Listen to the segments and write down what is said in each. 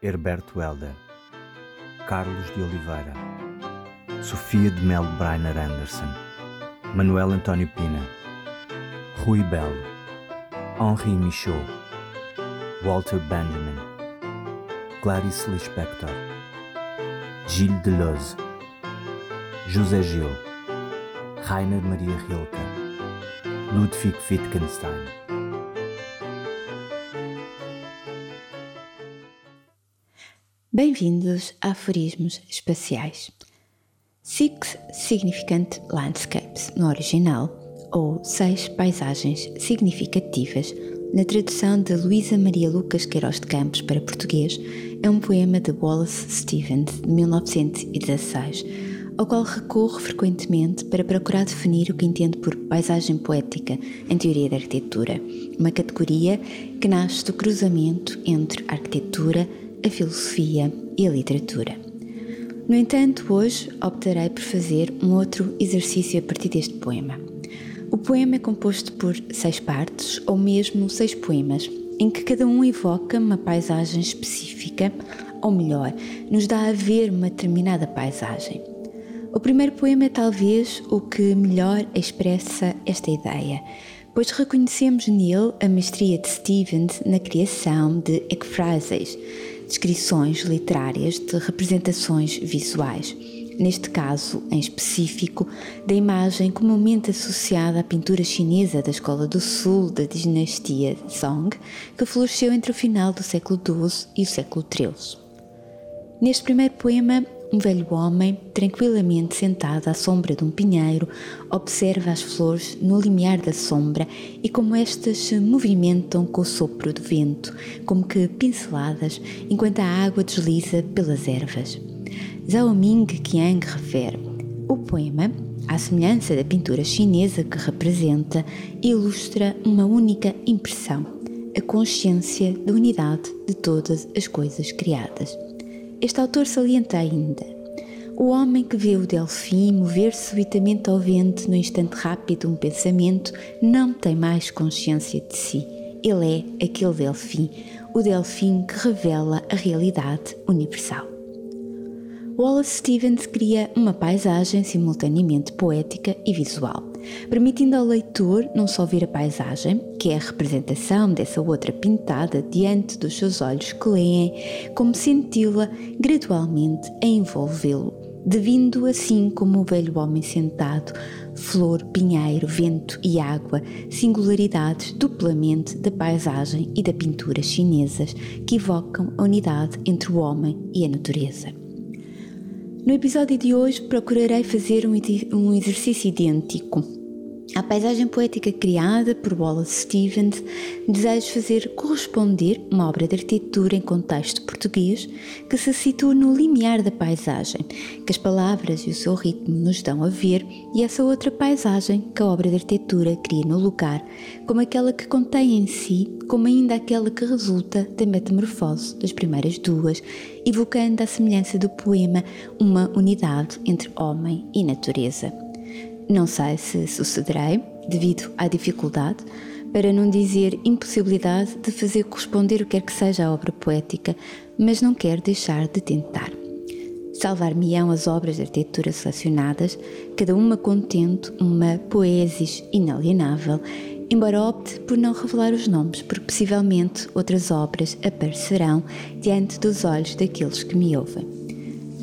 Herberto Helder, Carlos de Oliveira, Sofia de Melo Brainer Anderson, Manuel António Pina, Rui Belo, Henri Michaud, Walter Benjamin, Clarice Lispector, Gilles Deleuze, José Gil, Rainer Maria Rilke, Ludwig Wittgenstein. Bem-vindos a Aforismos Espaciais. Six Significant Landscapes, no original, ou Seis Paisagens Significativas, na tradução de Luísa Maria Lucas Queiroz de Campos para português, é um poema de Wallace Stevens, de 1916, ao qual recorro frequentemente para procurar definir o que entendo por paisagem poética em teoria da arquitetura, uma categoria que nasce do cruzamento entre arquitetura, a filosofia e a literatura. No entanto, hoje optarei por fazer um outro exercício a partir deste poema. O poema é composto por seis partes, ou mesmo seis poemas, em que cada um evoca uma paisagem específica, ou melhor, nos dá a ver uma determinada paisagem. O primeiro poema é talvez o que melhor expressa esta ideia, pois reconhecemos nele a mestria de Stevens na criação de ekphrases, descrições literárias de representações visuais, neste caso em específico, da imagem comumente associada à pintura chinesa da Escola do Sul da dinastia Song, que floresceu entre o final do século XII e o século XIII. Neste primeiro poema, um velho homem, tranquilamente sentado à sombra de um pinheiro, observa as flores no limiar da sombra e como estas se movimentam com o sopro do vento, como que pinceladas, enquanto a água desliza pelas ervas. Zhao Ming Qiang refere: O poema, à semelhança da pintura chinesa que representa, ilustra uma única impressão, a consciência da unidade de todas as coisas criadas. Este autor salienta ainda: o homem que vê o delfim mover-se subitamente ao vento no instante rápido um pensamento não tem mais consciência de si. Ele é aquele delfim, o delfim que revela a realidade universal. Wallace Stevens cria uma paisagem simultaneamente poética e visual permitindo ao leitor não só ver a paisagem, que é a representação dessa outra pintada diante dos seus olhos que leem, como senti-la gradualmente a envolvê-lo, devindo assim como o velho homem sentado, flor, pinheiro, vento e água, singularidades duplamente da paisagem e da pintura chinesas que evocam a unidade entre o homem e a natureza. No episódio de hoje procurarei fazer um exercício idêntico a paisagem poética criada por Wallace Stevens deseja fazer corresponder uma obra de arquitetura em contexto português que se situa no limiar da paisagem, que as palavras e o seu ritmo nos dão a ver, e essa outra paisagem que a obra de arquitetura cria no lugar, como aquela que contém em si, como ainda aquela que resulta da metamorfose das primeiras duas, evocando a semelhança do poema uma unidade entre homem e natureza. Não sei se sucederei, devido à dificuldade, para não dizer impossibilidade de fazer corresponder o que quer que seja a obra poética, mas não quero deixar de tentar. Salvar-me-ão as obras de arquitetura selecionadas, cada uma contendo uma poesis inalienável, embora opte por não revelar os nomes, porque possivelmente outras obras aparecerão diante dos olhos daqueles que me ouvem.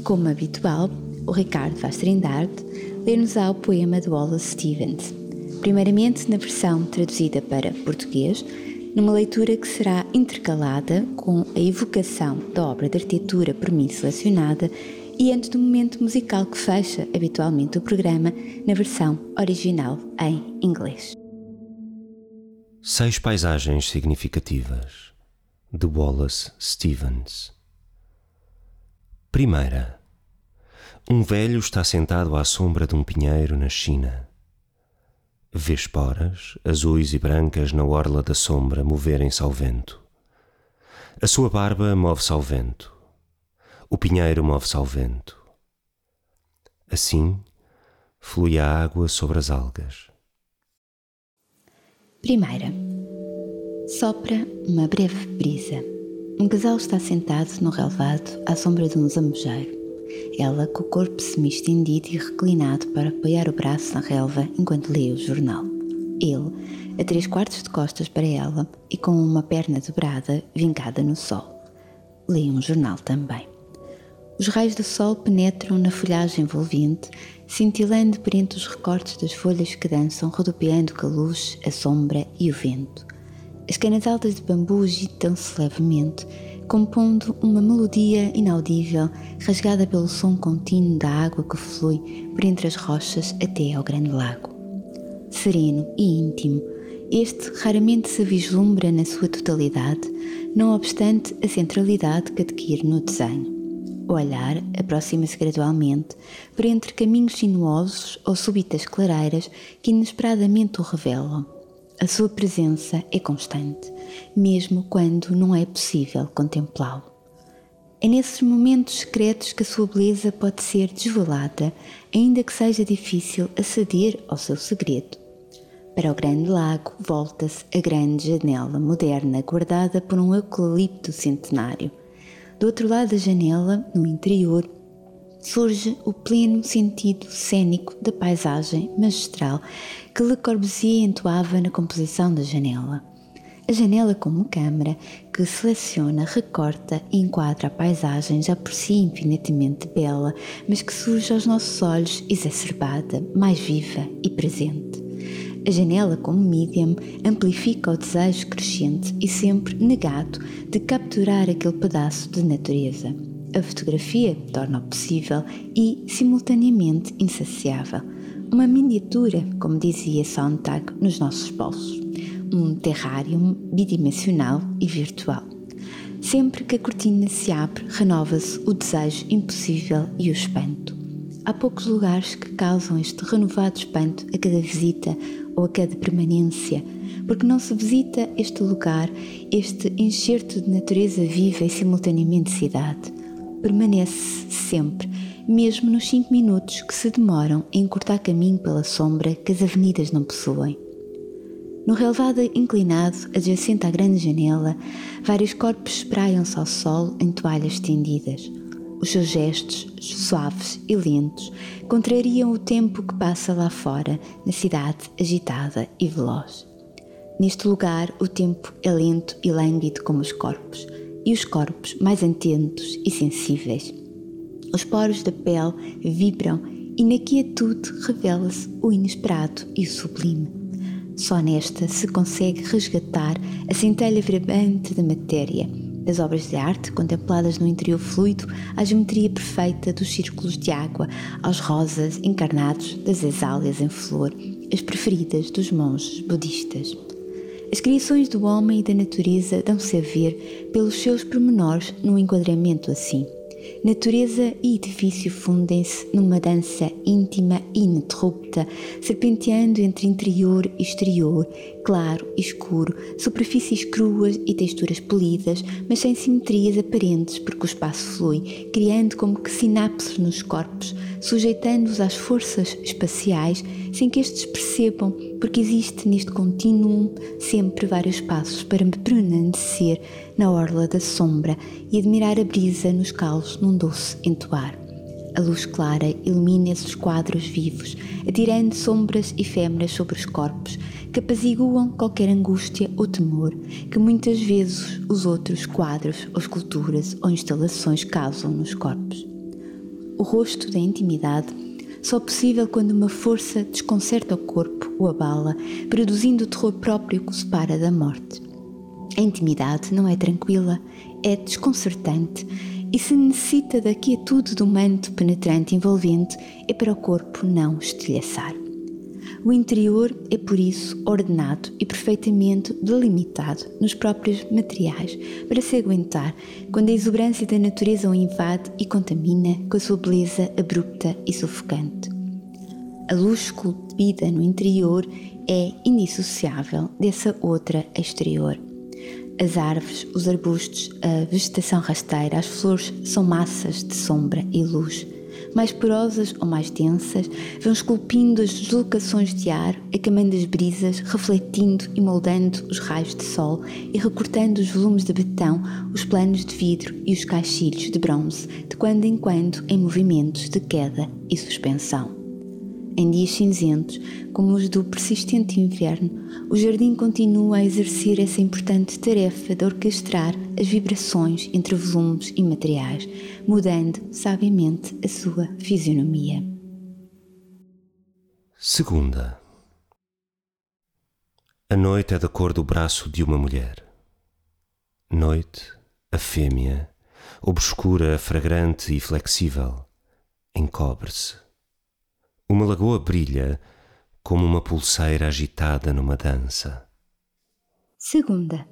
Como habitual, o Ricardo Vaz Trindade ler-nos-á o poema de Wallace Stevens, primeiramente na versão traduzida para português, numa leitura que será intercalada com a evocação da obra de arquitetura por mim selecionada e antes do momento musical que fecha habitualmente o programa na versão original em inglês. Seis paisagens significativas de Wallace Stevens. Primeira um velho está sentado à sombra de um pinheiro na China. Vê esporas, azuis e brancas, na orla da sombra moverem-se ao vento. A sua barba move-se ao vento. O pinheiro move-se ao vento. Assim, flui a água sobre as algas. Primeira. Sopra uma breve brisa. Um casal está sentado no relevado à sombra de um zamojeiro. Ela com o corpo semi-estendido e reclinado para apoiar o braço na relva enquanto lê o jornal. Ele, a três quartos de costas para ela e com uma perna dobrada vincada no sol. Lê um jornal também. Os raios do sol penetram na folhagem envolvente, cintilando por entre os recortes das folhas que dançam, rodopiando com a luz, a sombra e o vento. As canas altas de bambu agitam-se levemente, compondo uma melodia inaudível, rasgada pelo som contínuo da água que flui por entre as rochas até ao grande lago. Sereno e íntimo, este raramente se vislumbra na sua totalidade, não obstante a centralidade que adquire no desenho. O olhar aproxima-se gradualmente por entre caminhos sinuosos ou súbitas clareiras que inesperadamente o revelam. A sua presença é constante, mesmo quando não é possível contemplá-lo. É nesses momentos secretos que a sua beleza pode ser desvelada, ainda que seja difícil aceder ao seu segredo. Para o grande lago volta-se a grande janela moderna guardada por um eucalipto centenário do outro lado da janela, no interior, surge o pleno sentido cênico da paisagem magistral que Le Corbusier entoava na composição da janela. A janela como câmara que seleciona, recorta e enquadra a paisagem já por si infinitamente bela, mas que surge aos nossos olhos exacerbada, mais viva e presente. A janela, como medium, amplifica o desejo crescente e sempre negado de capturar aquele pedaço de natureza. A fotografia torna-o possível e, simultaneamente, insaciável. Uma miniatura, como dizia Sontag, nos nossos bolsos. Um terrário bidimensional e virtual. Sempre que a cortina se abre, renova-se o desejo impossível e o espanto. Há poucos lugares que causam este renovado espanto a cada visita ou a cada permanência, porque não se visita este lugar, este enxerto de natureza viva e simultaneamente cidade. Permanece sempre, mesmo nos cinco minutos que se demoram a encurtar caminho pela sombra que as avenidas não possuem. No relevado inclinado, adjacente à grande janela, vários corpos espraiam-se ao sol em toalhas estendidas. Os seus gestos, suaves e lentos, contrariam o tempo que passa lá fora, na cidade agitada e veloz. Neste lugar, o tempo é lento e lânguido como os corpos, e os corpos mais atentos e sensíveis. Os poros da pele vibram e na quietude revela-se o inesperado e o sublime. Só nesta se consegue resgatar a centelha vibrante da matéria das obras de arte contempladas no interior fluido à geometria perfeita dos círculos de água, aos rosas encarnados das exálias em flor, as preferidas dos monges budistas. As criações do homem e da natureza dão-se a ver pelos seus pormenores num enquadramento assim. Natureza e edifício fundem-se numa dança íntima e ininterrupta, serpenteando entre interior e exterior, claro escuro, superfícies cruas e texturas polidas, mas sem simetrias aparentes, porque o espaço flui, criando como que sinapses nos corpos, sujeitando-os às forças espaciais, sem que estes percebam, porque existe neste contínuo sempre vários passos para me permanecer na orla da sombra e admirar a brisa nos calos num doce entoar. A luz clara ilumina esses quadros vivos, atirando sombras efêmeras sobre os corpos, que apaziguam qualquer angústia ou temor que muitas vezes os outros quadros ou esculturas ou instalações causam nos corpos. O rosto da intimidade só possível quando uma força desconcerta o corpo ou abala, produzindo o terror próprio que o separa da morte. A intimidade não é tranquila, é desconcertante e se necessita da quietude do manto penetrante envolvente, é para o corpo não estilhaçar. O interior é, por isso, ordenado e perfeitamente delimitado nos próprios materiais para se aguentar quando a exuberância da natureza o invade e contamina com a sua beleza abrupta e sufocante. A luz esculpida no interior é indissociável dessa outra exterior. As árvores, os arbustos, a vegetação rasteira, as flores são massas de sombra e luz. mais porosas ou mais densas, vão esculpindo as deslocações de ar, acamando as brisas, refletindo e moldando os raios de sol e recortando os volumes de betão, os planos de vidro e os caixilhos de bronze, de quando em quando em movimentos de queda e suspensão. Em dias cinzentos, como os do persistente inverno, o jardim continua a exercer essa importante tarefa de orquestrar as vibrações entre volumes e materiais, mudando sabiamente a sua fisionomia. Segunda. A noite é da cor do braço de uma mulher. Noite, a fêmea, obscura, fragrante e flexível, encobre-se uma lagoa brilha como uma pulseira agitada numa dança. Segunda.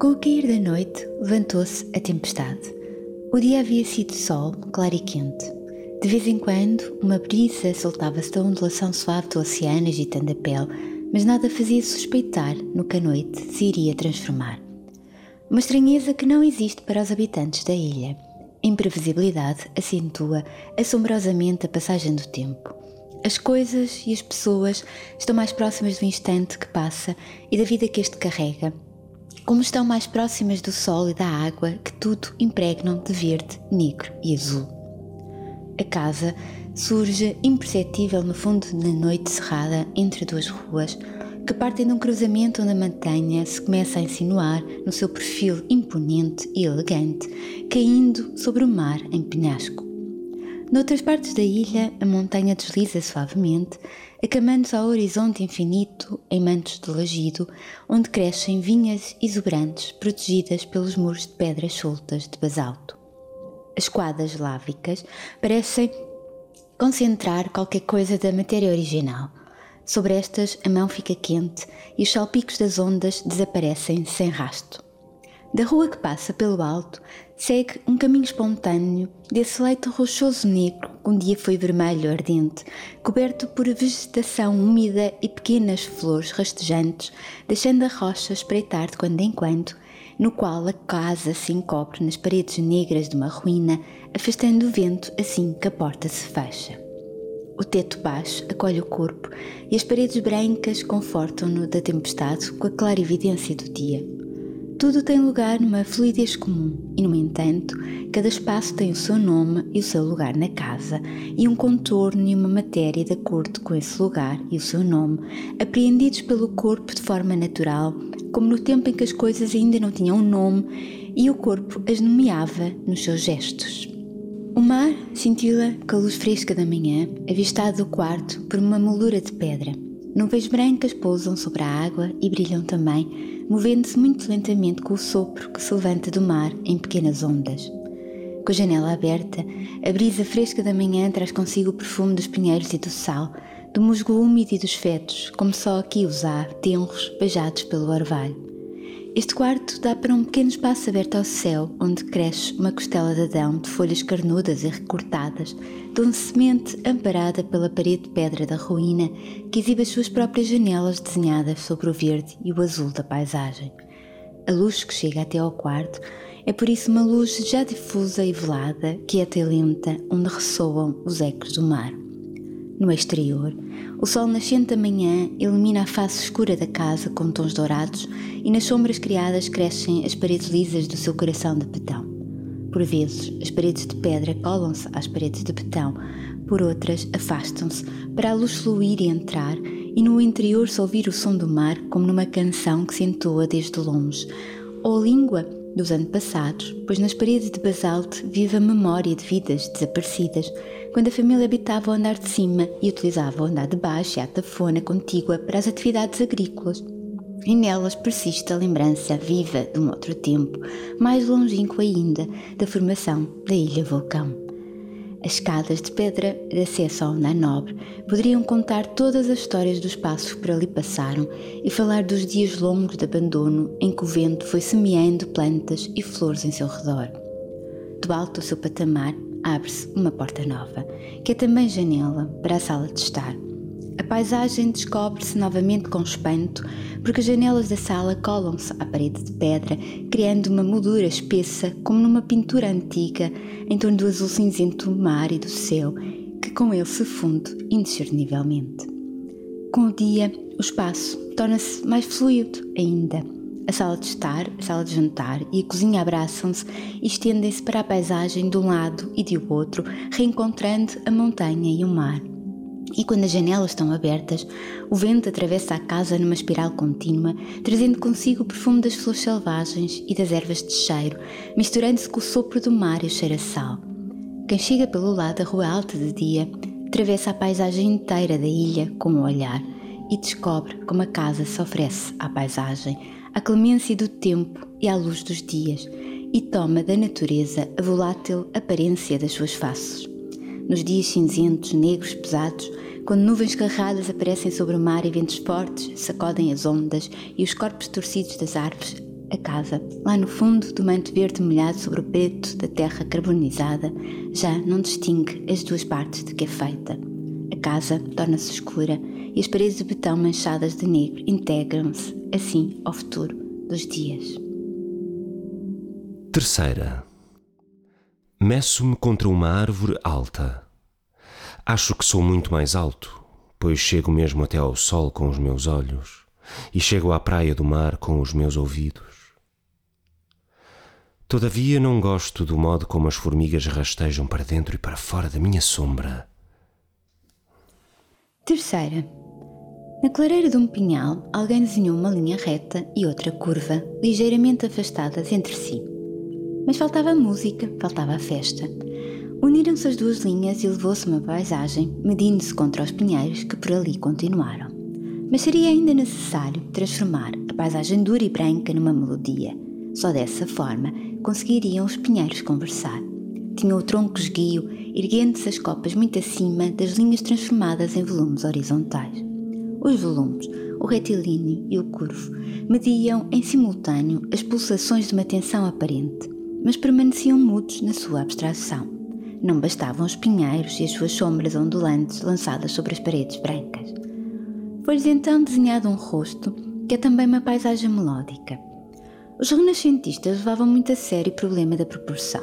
Com o cair da noite, levantou-se a tempestade. O dia havia sido sol, claro e quente. De vez em quando, uma brisa soltava-se da ondulação suave do oceano agitando a pele, mas nada fazia suspeitar no que a noite se iria transformar. Uma estranheza que não existe para os habitantes da ilha. Imprevisibilidade acentua assombrosamente a passagem do tempo. As coisas e as pessoas estão mais próximas do instante que passa e da vida que este carrega, como estão mais próximas do sol e da água que tudo impregnam de verde, negro e azul. A casa surge imperceptível no fundo da noite cerrada entre duas ruas que partem de um cruzamento onde a montanha se começa a insinuar no seu perfil imponente e elegante, caindo sobre o mar em penhasco. Noutras partes da ilha, a montanha desliza suavemente, acamando-se ao horizonte infinito em mantos de lagido, onde crescem vinhas exuberantes protegidas pelos muros de pedras soltas de basalto. As quadras lávicas parecem concentrar qualquer coisa da matéria original. Sobre estas, a mão fica quente e os salpicos das ondas desaparecem sem rasto. Da rua que passa pelo alto, segue um caminho espontâneo desse leito rochoso negro que um dia foi vermelho ardente, coberto por vegetação úmida e pequenas flores rastejantes, deixando a rocha espreitar de quando em quando, no qual a casa se encobre nas paredes negras de uma ruína, afastando o vento assim que a porta se fecha. O teto baixo acolhe o corpo e as paredes brancas confortam-no da tempestade com a clara evidência do dia. Tudo tem lugar numa fluidez comum e, no entanto, cada espaço tem o seu nome e o seu lugar na casa e um contorno e uma matéria de acordo com esse lugar e o seu nome, apreendidos pelo corpo de forma natural, como no tempo em que as coisas ainda não tinham nome e o corpo as nomeava nos seus gestos. O mar cintila com a luz fresca da manhã, avistado do quarto por uma moldura de pedra. Nuvens brancas pousam sobre a água e brilham também, movendo-se muito lentamente com o sopro que se levanta do mar em pequenas ondas. Com a janela aberta, a brisa fresca da manhã traz consigo o perfume dos pinheiros e do sal, do musgo úmido e dos fetos, como só aqui os há, tenros, beijados pelo orvalho. Este quarto dá para um pequeno espaço aberto ao céu, onde cresce uma costela de Adão de folhas carnudas e recortadas, docemente amparada pela parede de pedra da ruína que exibe as suas próprias janelas desenhadas sobre o verde e o azul da paisagem. A luz que chega até ao quarto é por isso uma luz já difusa e velada, quieta e lenta, onde ressoam os ecos do mar. No exterior, o sol nascente da manhã ilumina a face escura da casa com tons dourados e nas sombras criadas crescem as paredes lisas do seu coração de betão. Por vezes, as paredes de pedra colam-se às paredes de betão, por outras, afastam-se para a luz fluir e entrar, e no interior se ouvir o som do mar como numa canção que se entoa desde longe, ou a língua dos antepassados, pois nas paredes de basalto vive a memória de vidas desaparecidas, quando a família habitava o andar de cima e utilizava o andar de baixo e a tafona contígua para as atividades agrícolas. E nelas persiste a lembrança viva de um outro tempo, mais longínquo ainda, da formação da Ilha Vulcão. As escadas de pedra de acesso ao andar nobre poderiam contar todas as histórias dos passos que por ali passaram e falar dos dias longos de abandono em que o vento foi semeando plantas e flores em seu redor. Do alto do seu patamar abre-se uma porta nova, que é também janela para a sala de estar. Paisagem descobre-se novamente com espanto, porque as janelas da sala colam-se à parede de pedra, criando uma moldura espessa, como numa pintura antiga, em torno do azul cinzento do mar e do céu, que com ele se funde indiscernivelmente. Com o dia, o espaço torna-se mais fluido ainda. A sala de estar, a sala de jantar e a cozinha abraçam-se e estendem-se para a paisagem de um lado e do outro, reencontrando a montanha e o mar. E quando as janelas estão abertas, o vento atravessa a casa numa espiral contínua, trazendo consigo o perfume das flores selvagens e das ervas de cheiro, misturando-se com o sopro do mar e o cheiro a sal. Quem chega pelo lado da rua alta de dia, atravessa a paisagem inteira da ilha com o olhar e descobre como a casa se oferece à paisagem, à clemência do tempo e à luz dos dias, e toma da natureza a volátil aparência das suas faces. Nos dias cinzentos, negros, pesados, quando nuvens carradas aparecem sobre o mar e ventos fortes sacodem as ondas e os corpos torcidos das árvores, a casa, lá no fundo do manto verde molhado sobre o preto da terra carbonizada, já não distingue as duas partes de que é feita. A casa torna-se escura e as paredes de betão manchadas de negro integram-se, assim, ao futuro dos dias. Terceira. Meço-me contra uma árvore alta. Acho que sou muito mais alto, pois chego mesmo até ao sol com os meus olhos e chego à praia do mar com os meus ouvidos. Todavia não gosto do modo como as formigas rastejam para dentro e para fora da minha sombra. Terceira. Na clareira de um pinhal, alguém desenhou uma linha reta e outra curva, ligeiramente afastadas entre si. Mas faltava música, faltava a festa. Uniram-se as duas linhas e levou-se uma paisagem, medindo-se contra os pinheiros que por ali continuaram. Mas seria ainda necessário transformar a paisagem dura e branca numa melodia. Só dessa forma conseguiriam os pinheiros conversar. Tinha o tronco esguio, erguendo-se as copas muito acima das linhas transformadas em volumes horizontais. Os volumes, o retilíneo e o curvo, mediam em simultâneo as pulsações de uma tensão aparente, mas permaneciam mudos na sua abstração. Não bastavam os pinheiros e as suas sombras ondulantes lançadas sobre as paredes brancas. Foi-lhes então desenhado um rosto, que é também uma paisagem melódica. Os renascentistas levavam muito a sério o problema da proporção,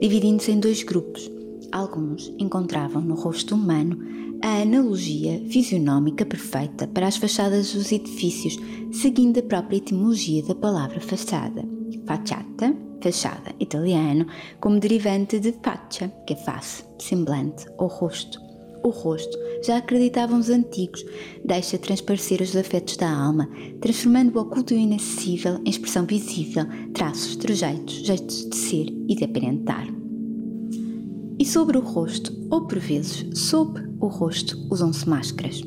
dividindo-se em dois grupos. Alguns encontravam no rosto humano a analogia fisionómica perfeita para as fachadas dos edifícios, seguindo a própria etimologia da palavra fachada. Facciata, fachada, italiano, como derivante de faccia, que é face, semblante ou rosto. O rosto, já acreditavam os antigos, deixa transparecer os afetos da alma, transformando o oculto e inacessível em expressão visível, traços, trejeitos, jeitos de ser e de aparentar. E sobre o rosto, ou por vezes sob o rosto, usam-se máscaras.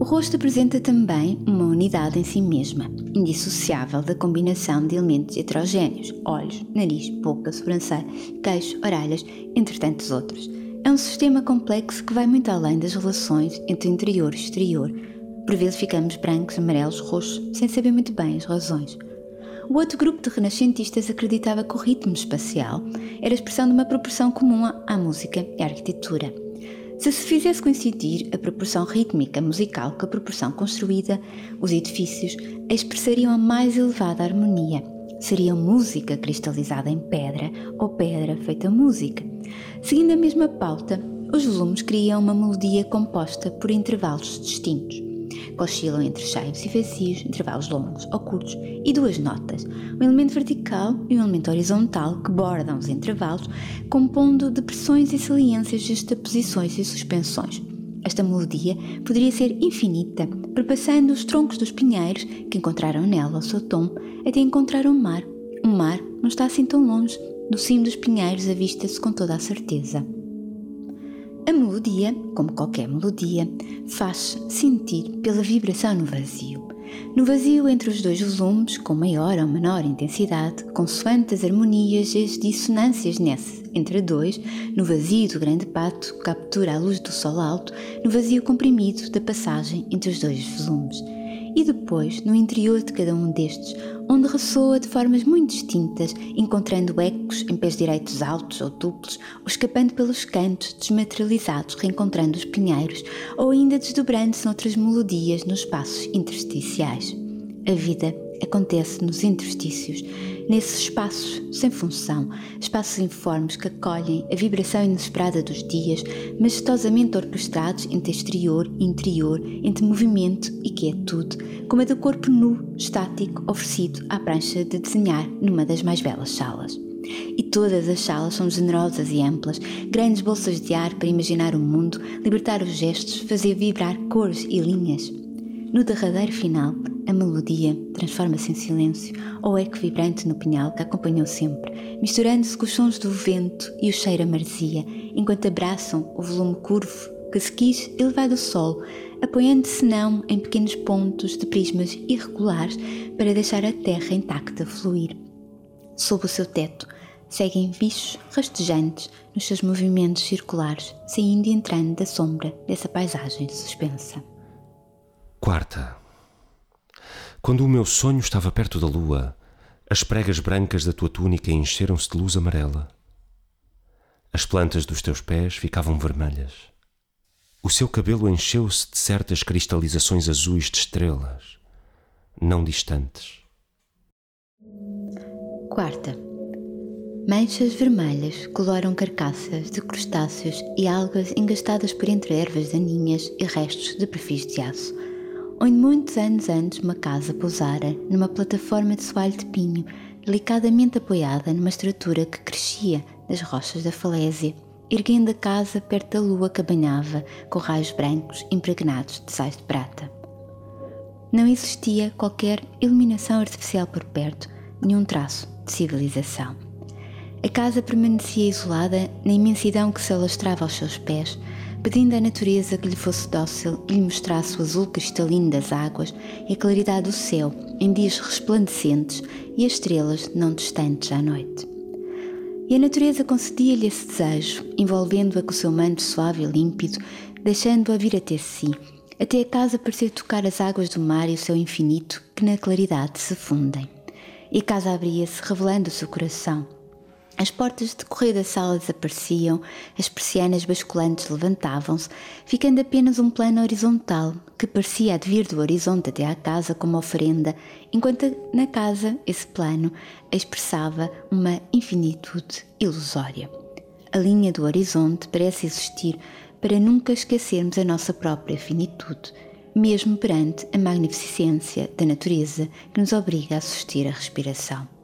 O rosto apresenta também uma unidade em si mesma, indissociável da combinação de elementos heterogêneos: olhos, nariz, boca, sobrancelha, queixo, orelhas, entre tantos outros. É um sistema complexo que vai muito além das relações entre interior e exterior. Por vezes ficamos brancos, amarelos, roxos, sem saber muito bem as razões. O outro grupo de renascentistas acreditava que o ritmo espacial era a expressão de uma proporção comum à música e à arquitetura. Se se fizesse coincidir a proporção rítmica musical com a proporção construída, os edifícios expressariam a mais elevada harmonia. Seriam música cristalizada em pedra ou pedra feita música. Seguindo a mesma pauta, os volumes criam uma melodia composta por intervalos distintos que oscilam entre cheios e vazios, intervalos longos ou curtos, e duas notas, um elemento vertical e um elemento horizontal que bordam os intervalos, compondo depressões e saliências, justaposições e suspensões. Esta melodia poderia ser infinita, perpassando os troncos dos pinheiros que encontraram nela o seu tom, até encontrar o um mar. O mar não está assim tão longe, do cimo dos pinheiros avista-se com toda a certeza. A melodia, como qualquer melodia, faz sentir pela vibração no vazio. No vazio entre os dois volumes, com maior ou menor intensidade, consoante as harmonias e as dissonâncias nesse entre dois, no vazio do grande pato, captura a luz do sol alto, no vazio comprimido da passagem entre os dois volumes. E depois no interior de cada um destes, onde ressoa de formas muito distintas, encontrando ecos em pés direitos altos ou duplos, ou escapando pelos cantos desmaterializados, reencontrando os pinheiros, ou ainda desdobrando-se noutras melodias nos espaços intersticiais. A vida acontece nos interstícios, nesses espaços sem função, espaços informes que acolhem a vibração inesperada dos dias, majestosamente orquestrados entre exterior e interior, entre movimento e quietude, como a do corpo nu, estático, oferecido à prancha de desenhar numa das mais belas salas. E todas as salas são generosas e amplas, grandes bolsas de ar para imaginar o mundo, libertar os gestos, fazer vibrar cores e linhas. No derradeiro final, a melodia transforma-se em silêncio ou eco vibrante no pinhal que acompanhou sempre, misturando-se com os sons do vento e o cheiro a maresia, enquanto abraçam o volume curvo que se quis elevar do sol, apoiando-se não em pequenos pontos de prismas irregulares para deixar a terra intacta fluir. Sob o seu teto, seguem bichos rastejantes nos seus movimentos circulares, saindo e entrando da sombra dessa paisagem suspensa. Quarta. Quando o meu sonho estava perto da lua, as pregas brancas da tua túnica encheram-se de luz amarela. As plantas dos teus pés ficavam vermelhas. O seu cabelo encheu-se de certas cristalizações azuis de estrelas, não distantes. Quarta. Manchas vermelhas coloram carcaças de crustáceos e algas engastadas por entre ervas daninhas e restos de perfis de aço onde muitos anos antes uma casa pousara numa plataforma de soalho de pinho, delicadamente apoiada numa estrutura que crescia das rochas da falésia, erguendo a casa perto da lua que banhava com raios brancos impregnados de sais de prata. Não existia qualquer iluminação artificial por perto, nenhum traço de civilização. A casa permanecia isolada na imensidão que se alastrava aos seus pés, pedindo à natureza que lhe fosse dócil e lhe mostrasse o azul cristalino das águas e a claridade do céu em dias resplandecentes e as estrelas não distantes à noite. E a natureza concedia-lhe esse desejo, envolvendo-a com o seu manto suave e límpido, deixando-a vir até si, até a casa parecer tocar as águas do mar e o seu infinito, que na claridade se fundem. E a casa abria-se, revelando o seu coração, as portas de correio da sala desapareciam, as persianas basculantes levantavam-se, ficando apenas um plano horizontal que parecia advir do horizonte até à casa como oferenda, enquanto na casa esse plano expressava uma infinitude ilusória. A linha do horizonte parece existir para nunca esquecermos a nossa própria finitude, mesmo perante a magnificência da natureza que nos obriga a assistir à respiração.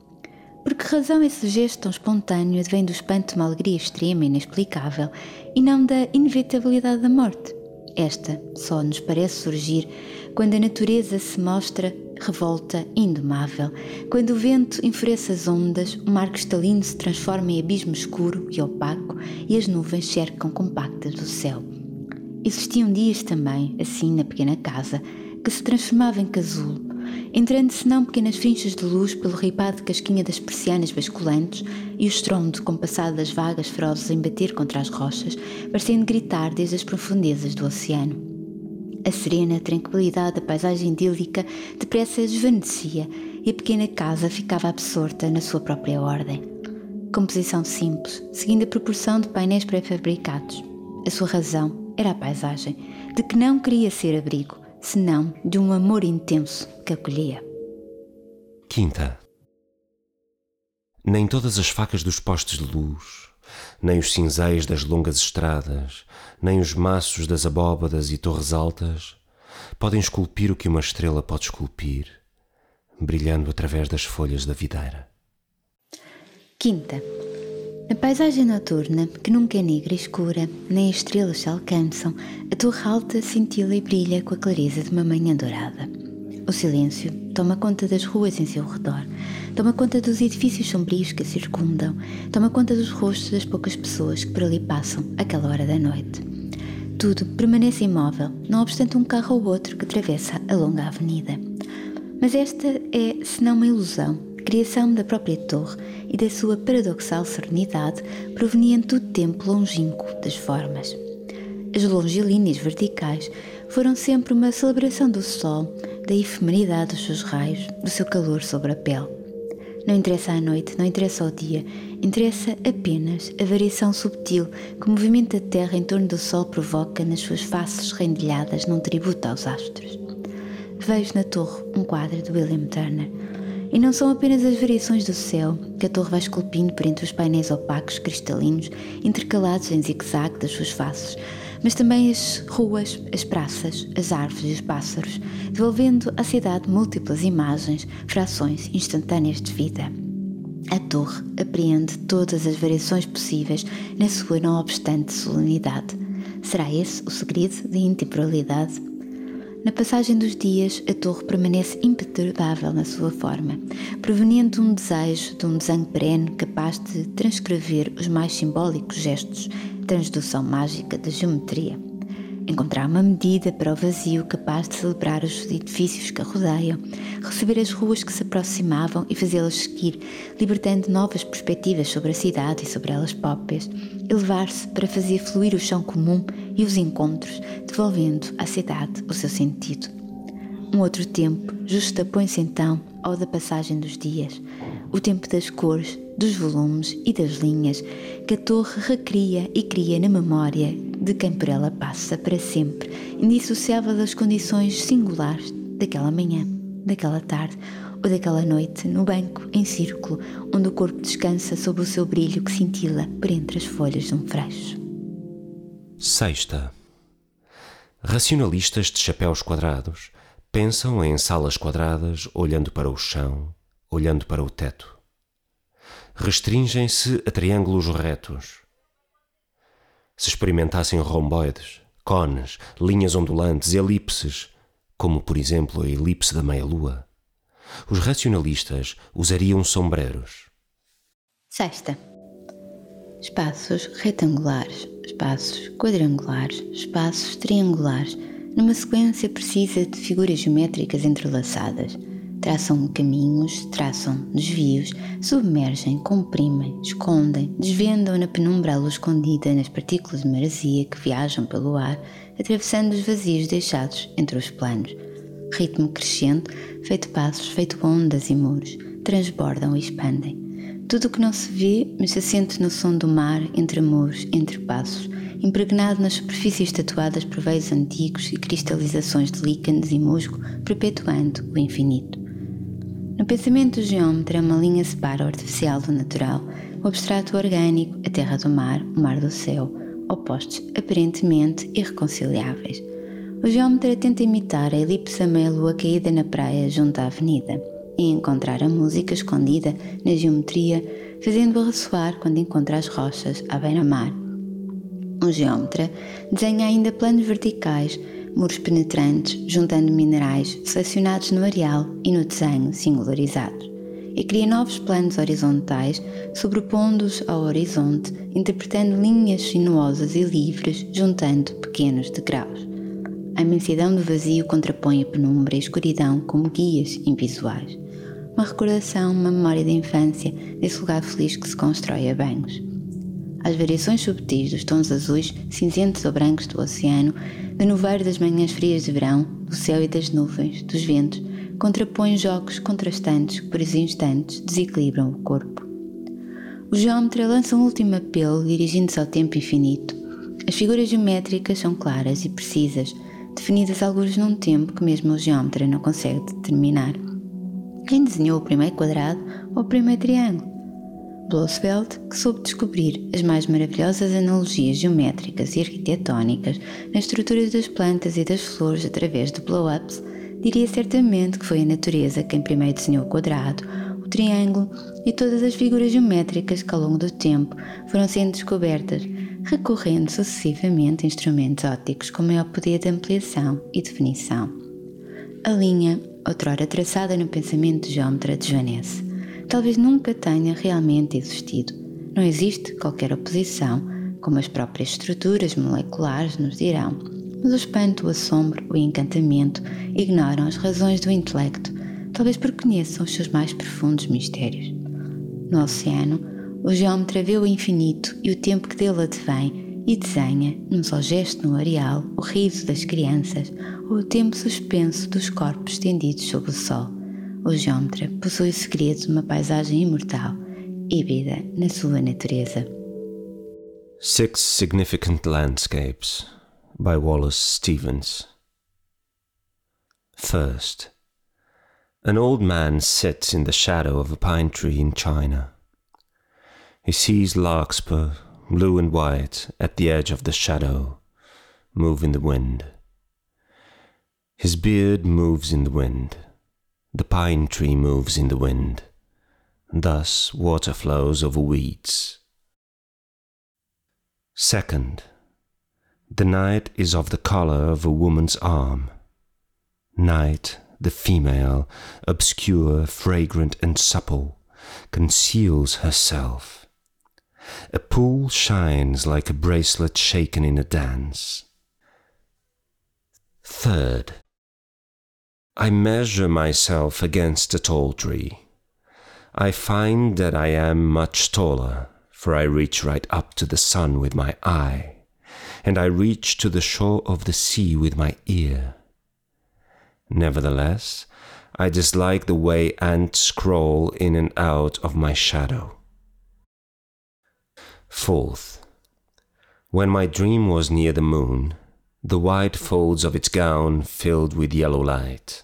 Por que razão esse gesto tão espontâneo advém do espanto de uma alegria extrema e inexplicável e não da inevitabilidade da morte? Esta só nos parece surgir quando a natureza se mostra revolta indomável, quando o vento enfurece as ondas, o mar cristalino se transforma em abismo escuro e opaco e as nuvens cercam compactas do céu. Existiam dias também, assim na pequena casa, que se transformava em casulo, entrando senão pequenas frinchas de luz pelo ripado casquinha das persianas basculantes e o estrondo compassado das vagas ferozes em bater contra as rochas, parecendo gritar desde as profundezas do oceano. A serena tranquilidade da paisagem idílica depressa esvanecia e a pequena casa ficava absorta na sua própria ordem. Composição simples, seguindo a proporção de painéis pré-fabricados. A sua razão era a paisagem, de que não queria ser abrigo, senão de um amor intenso que acolhia. Quinta. Nem todas as facas dos postes de luz, nem os cinzéis das longas estradas, nem os maços das abóbadas e torres altas podem esculpir o que uma estrela pode esculpir, brilhando através das folhas da videira. Quinta. Na paisagem noturna, que nunca é negra e escura, nem as estrelas se alcançam, a torre alta cintila e brilha com a clareza de uma manhã dourada. O silêncio toma conta das ruas em seu redor, toma conta dos edifícios sombrios que a circundam, toma conta dos rostos das poucas pessoas que por ali passam àquela hora da noite. Tudo permanece imóvel, não obstante um carro ou outro que atravessa a longa avenida. Mas esta é, senão uma ilusão, criação da própria torre e da sua paradoxal serenidade proveniente do tempo longínquo das formas. As longilíneas verticais foram sempre uma celebração do sol, da efemeridade dos seus raios, do seu calor sobre a pele. Não interessa a noite, não interessa o dia, interessa apenas a variação subtil que o movimento da Terra em torno do Sol provoca nas suas faces rendilhadas num tributo aos astros. Vejo na torre um quadro de William Turner, e não são apenas as variações do céu que a torre vai esculpindo por entre os painéis opacos cristalinos, intercalados em zigue-zague das suas faces, mas também as ruas, as praças, as árvores e os pássaros, devolvendo à cidade múltiplas imagens, frações instantâneas de vida. A torre apreende todas as variações possíveis na sua não obstante solenidade. Será esse o segredo da intemporalidade? Na passagem dos dias, a torre permanece imperturbável na sua forma, proveniente de um desejo de um desenho perene capaz de transcrever os mais simbólicos gestos transdução mágica da geometria. Encontrar uma medida para o vazio capaz de celebrar os edifícios que a rodeiam, receber as ruas que se aproximavam e fazê-las seguir, libertando novas perspectivas sobre a cidade e sobre elas próprias, elevar-se para fazer fluir o chão comum e os encontros, devolvendo à cidade o seu sentido. Um outro tempo justapõe-se então ao da passagem dos dias, o tempo das cores, dos volumes e das linhas que a torre recria e cria na memória de quem por ela passa para sempre, indissociável das condições singulares daquela manhã, daquela tarde ou daquela noite no banco em círculo onde o corpo descansa sob o seu brilho que cintila por entre as folhas de um freixo. Sexta. Racionalistas de chapéus quadrados pensam em salas quadradas olhando para o chão, olhando para o teto restringem-se a triângulos retos. Se experimentassem romboides, cones, linhas ondulantes, elipses, como por exemplo a elipse da meia-lua, os racionalistas usariam sombreros. Sexta. Espaços retangulares, espaços quadrangulares, espaços triangulares, numa sequência precisa de figuras geométricas entrelaçadas traçam caminhos, traçam desvios, submergem, comprimem, escondem, desvendam na penumbra a luz escondida nas partículas de maresia que viajam pelo ar, atravessando os vazios deixados entre os planos. Ritmo crescente, feito passos, feito ondas e muros, transbordam e expandem. Tudo o que não se vê, mas se sente no som do mar, entre muros, entre passos, impregnado nas superfícies tatuadas por veios antigos e cristalizações de líquenes e musgo, perpetuando o infinito. No pensamento do geómetra, uma linha separa o artificial do natural, o abstrato orgânico, a terra do mar, o mar do céu, opostos aparentemente irreconciliáveis. O geómetra tenta imitar a elipse da meia-lua caída na praia junto à avenida e encontrar a música escondida na geometria, fazendo-a ressoar quando encontra as rochas à beira-mar. O geómetra desenha ainda planos verticais muros penetrantes, juntando minerais selecionados no areal e no desenho singularizados, e cria novos planos horizontais, sobrepondo-os ao horizonte, interpretando linhas sinuosas e livres, juntando pequenos degraus. A imensidão do vazio contrapõe a penumbra e a escuridão como guias invisuais. Uma recordação, uma memória da infância, desse lugar feliz que se constrói a banhos. As variações subtis dos tons azuis, cinzentos ou brancos do oceano, do noveiro das manhãs frias de verão, do céu e das nuvens, dos ventos, contrapõem jogos contrastantes que, por instantes, desequilibram o corpo. O geómetra lança um último apelo dirigindo-se ao tempo infinito. As figuras geométricas são claras e precisas, definidas alguns num tempo que mesmo o geómetra não consegue determinar. Quem desenhou o primeiro quadrado ou o primeiro triângulo? Blossfeld, que soube descobrir as mais maravilhosas analogias geométricas e arquitetónicas nas estruturas das plantas e das flores através de blow-ups, diria certamente que foi a natureza quem primeiro desenhou o quadrado, o triângulo e todas as figuras geométricas que ao longo do tempo foram sendo descobertas, recorrendo sucessivamente a instrumentos ópticos com maior poder de ampliação e definição. A linha, outrora traçada no pensamento de geómetra, desvanece talvez nunca tenha realmente existido. Não existe qualquer oposição, como as próprias estruturas moleculares nos dirão, mas o espanto, o assombro, o encantamento ignoram as razões do intelecto, talvez porque conheçam os seus mais profundos mistérios. No oceano, o geómetra vê o infinito e o tempo que dele advém e desenha, num só gesto no areal, o riso das crianças, ou o tempo suspenso dos corpos estendidos sob o sol. O geómetra possui os segredos de uma paisagem imortal, híbrida na sua natureza. Six Significant Landscapes by Wallace Stevens. First, an old man sits in the shadow of a pine tree in China. He sees larkspur, blue and white, at the edge of the shadow, move in the wind. His beard moves in the wind. The pine tree moves in the wind. Thus water flows over weeds. Second, the night is of the color of a woman's arm. Night, the female, obscure, fragrant, and supple, conceals herself. A pool shines like a bracelet shaken in a dance. Third, I measure myself against a tall tree. I find that I am much taller, for I reach right up to the sun with my eye, and I reach to the shore of the sea with my ear. Nevertheless, I dislike the way ants crawl in and out of my shadow. Fourth, when my dream was near the moon, the white folds of its gown filled with yellow light.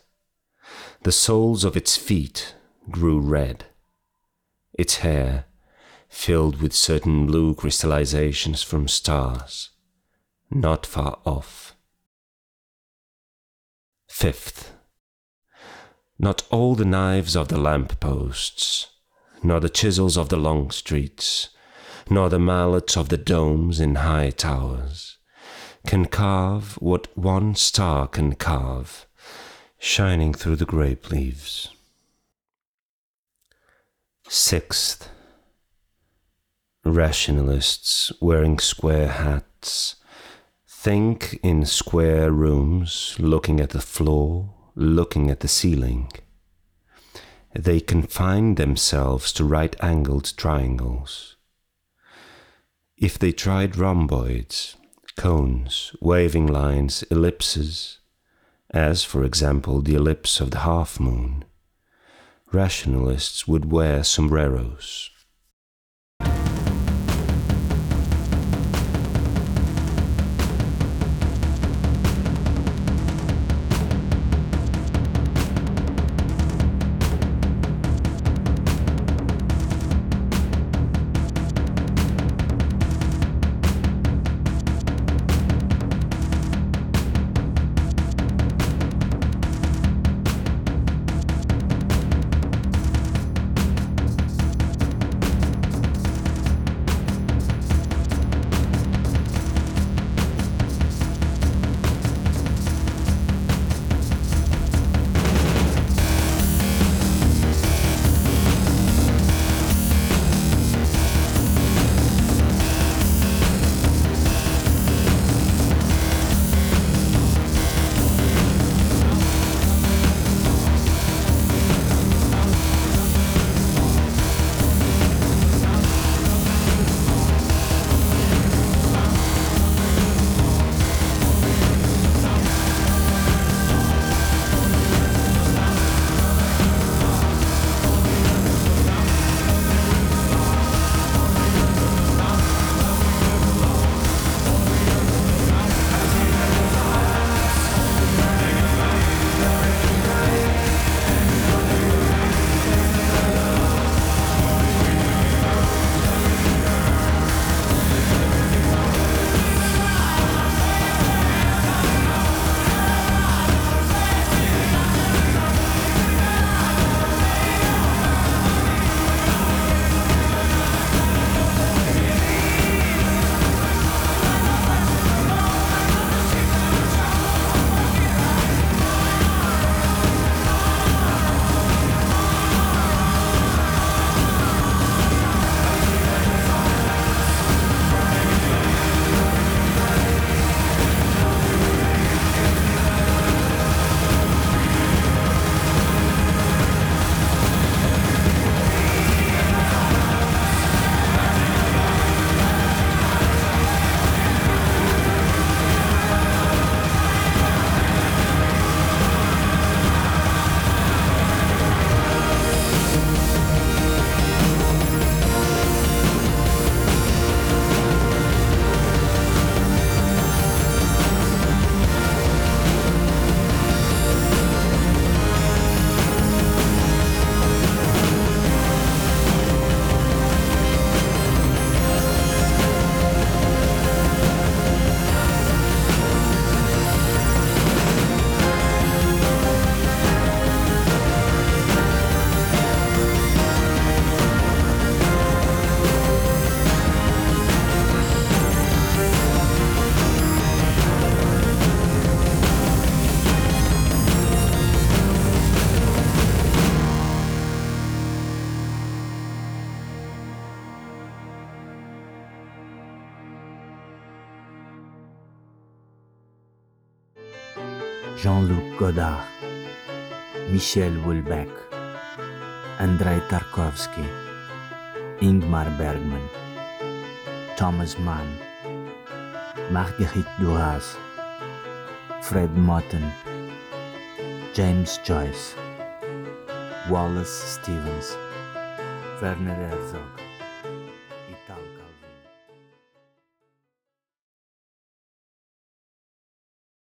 The soles of its feet grew red. Its hair filled with certain blue crystallizations from stars, not far off. Fifth, not all the knives of the lamp posts, nor the chisels of the long streets, nor the mallets of the domes in high towers, can carve what one star can carve, shining through the grape leaves. Sixth, rationalists wearing square hats think in square rooms, looking at the floor, looking at the ceiling. They confine themselves to right angled triangles. If they tried rhomboids, cones, waving lines, ellipses, as, for example, the ellipse of the half moon, rationalists would wear sombreros. Michel Houellebecq, Andrei Tarkovsky, Ingmar Bergman, Thomas Mann, Marguerite Duras, Fred Motten, James Joyce, Wallace Stevens, Werner Herzog.